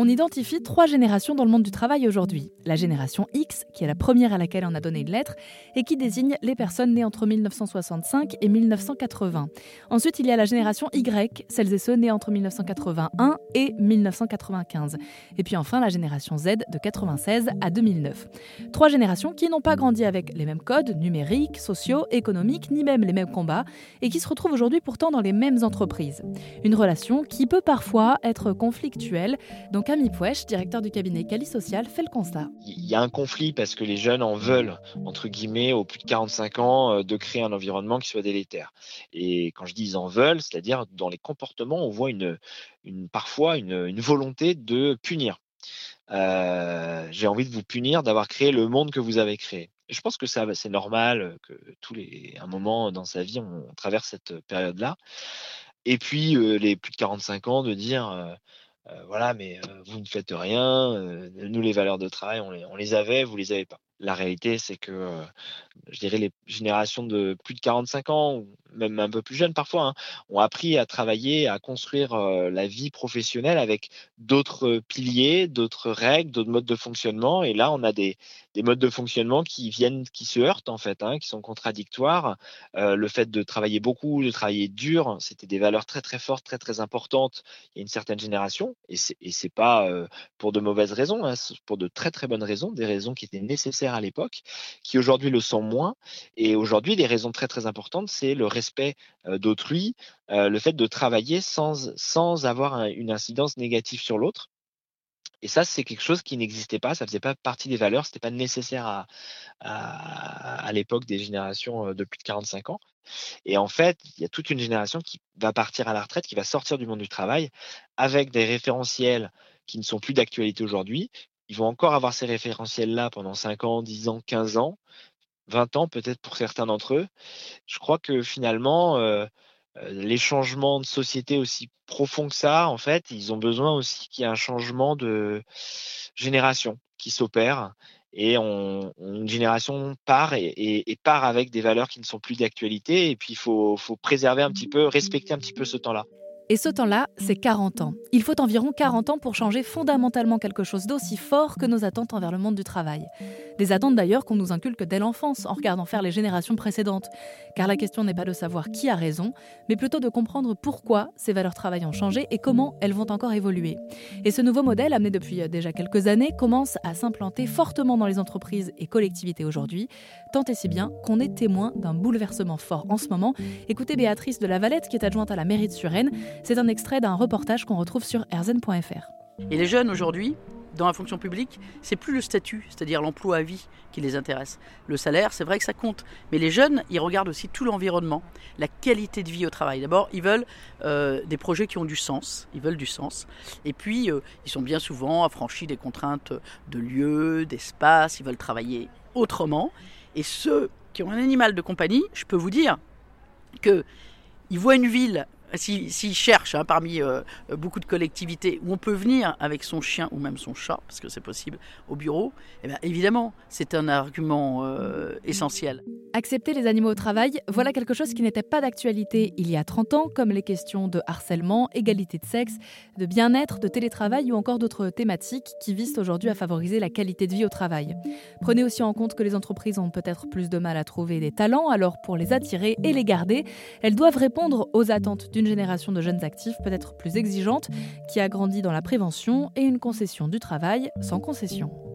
On identifie trois générations dans le monde du travail aujourd'hui. La génération X, qui est la première à laquelle on a donné une lettre, et qui désigne les personnes nées entre 1965 et 1980. Ensuite, il y a la génération Y, celles et ceux nés entre 1981 et 1995. Et puis enfin, la génération Z de 96 à 2009. Trois générations qui n'ont pas grandi avec les mêmes codes numériques, sociaux, économiques, ni même les mêmes combats, et qui se retrouvent aujourd'hui pourtant dans les mêmes entreprises. Une relation qui peut parfois être conflictuelle, donc Camille Pouèche, directeur du cabinet Cali Social, fait le constat. Il y a un conflit parce que les jeunes en veulent, entre guillemets, au plus de 45 ans, euh, de créer un environnement qui soit délétère. Et quand je dis ils en veulent, c'est-à-dire dans les comportements, on voit une, parfois une, volonté de punir. Euh, j'ai envie de vous punir d'avoir créé le monde que vous avez créé. je pense que c'est normal que tous les, un moment dans sa vie, on, traverse cette période-là. Et puis, euh, les plus de 45 ans, de dire euh, voilà, mais euh, vous ne faites rien. Euh, nous, les valeurs de travail, on les, avait, vous les avez pas. La réalité, c'est que, je dirais, les générations de plus de 45 ans, même un peu plus jeunes parfois, hein, ont appris à travailler, à construire la vie professionnelle avec d'autres piliers, d'autres règles, d'autres modes de fonctionnement. Et là, on a des, des modes de fonctionnement qui viennent, qui se heurtent en fait, hein, qui sont contradictoires. le fait de travailler beaucoup, de travailler dur, c'était des valeurs très très fortes, très très importantes. Il y a une certaine génération, et c'est, pas pour de mauvaises raisons, hein, pour de très très bonnes raisons, des raisons qui étaient nécessaires à l'époque, qui aujourd'hui le sont moins. Et aujourd'hui, des raisons très très importantes, c'est le respect d'autrui, le fait de travailler sans, sans avoir une incidence négative sur l'autre. Et ça, c'est quelque chose qui n'existait pas, ça faisait pas partie des valeurs, c'était pas nécessaire à, à, l'époque des générations de plus de 45 ans. Et en fait, il y a toute une génération qui va partir à la retraite, qui va sortir du monde du travail avec des référentiels qui ne sont plus d'actualité aujourd'hui, ils vont encore avoir ces référentiels-là pendant 5 ans, 10 ans, 15 ans, 20 ans peut-être pour certains d'entre eux. Je crois que finalement, euh, euh, les changements de société aussi profonds que ça, en fait, ils ont besoin aussi qu'il y ait un changement de génération qui s'opère. Et une génération part et, part avec des valeurs qui ne sont plus d'actualité. Et puis, il faut, faut préserver un petit peu, respecter un petit peu ce temps-là. Et ce temps-là, c'est 40 ans. Il faut environ 40 ans pour changer fondamentalement quelque chose d'aussi fort que nos attentes envers le monde du travail. Des attentes d'ailleurs qu'on nous inculque dès l'enfance en regardant faire les générations précédentes. Car la question n'est pas de savoir qui a raison, mais plutôt de comprendre pourquoi ces valeurs travail ont changé et comment elles vont encore évoluer. Et ce nouveau modèle, amené depuis déjà quelques années, commence à s'implanter fortement dans les entreprises et collectivités aujourd'hui, tant et si bien qu'on est témoin d'un bouleversement fort en ce moment. Écoutez Béatrice de la Valette, qui est adjointe à la mairie de Suresnes. C'est un extrait d'un reportage qu'on retrouve sur erzen.fr. Et les jeunes aujourd'hui, dans la fonction publique, c'est plus le statut, c'est-à-dire l'emploi à vie qui les intéresse. Le salaire, c'est vrai que ça compte, mais les jeunes, ils regardent aussi tout l'environnement, la qualité de vie au travail. D'abord, ils veulent euh, des projets qui ont du sens, ils veulent du sens. Et puis, euh, ils sont bien souvent affranchis des contraintes de lieu, d'espace, ils veulent travailler autrement. Et ceux qui ont un animal de compagnie, je peux vous dire que ils voient une ville s'ils si, hein, parmi euh, beaucoup de collectivités où on peut venir avec son chien ou même son chat, parce que c'est possible, au bureau, eh évidemment, c'est un argument euh, essentiel. Accepter les animaux au travail, voilà quelque chose qui n'était pas d'actualité il y a 30 ans, comme les questions de harcèlement, égalité de sexe, de bien-être, de télétravail ou encore d'autres thématiques qui visent aujourd'hui à favoriser la qualité de vie au travail. Prenez aussi en compte que les entreprises ont peut-être plus de mal à trouver des talents, alors pour les attirer et les garder, elles doivent répondre aux attentes du une génération de jeunes actifs peut-être plus exigeante, qui a grandi dans la prévention et une concession du travail sans concession.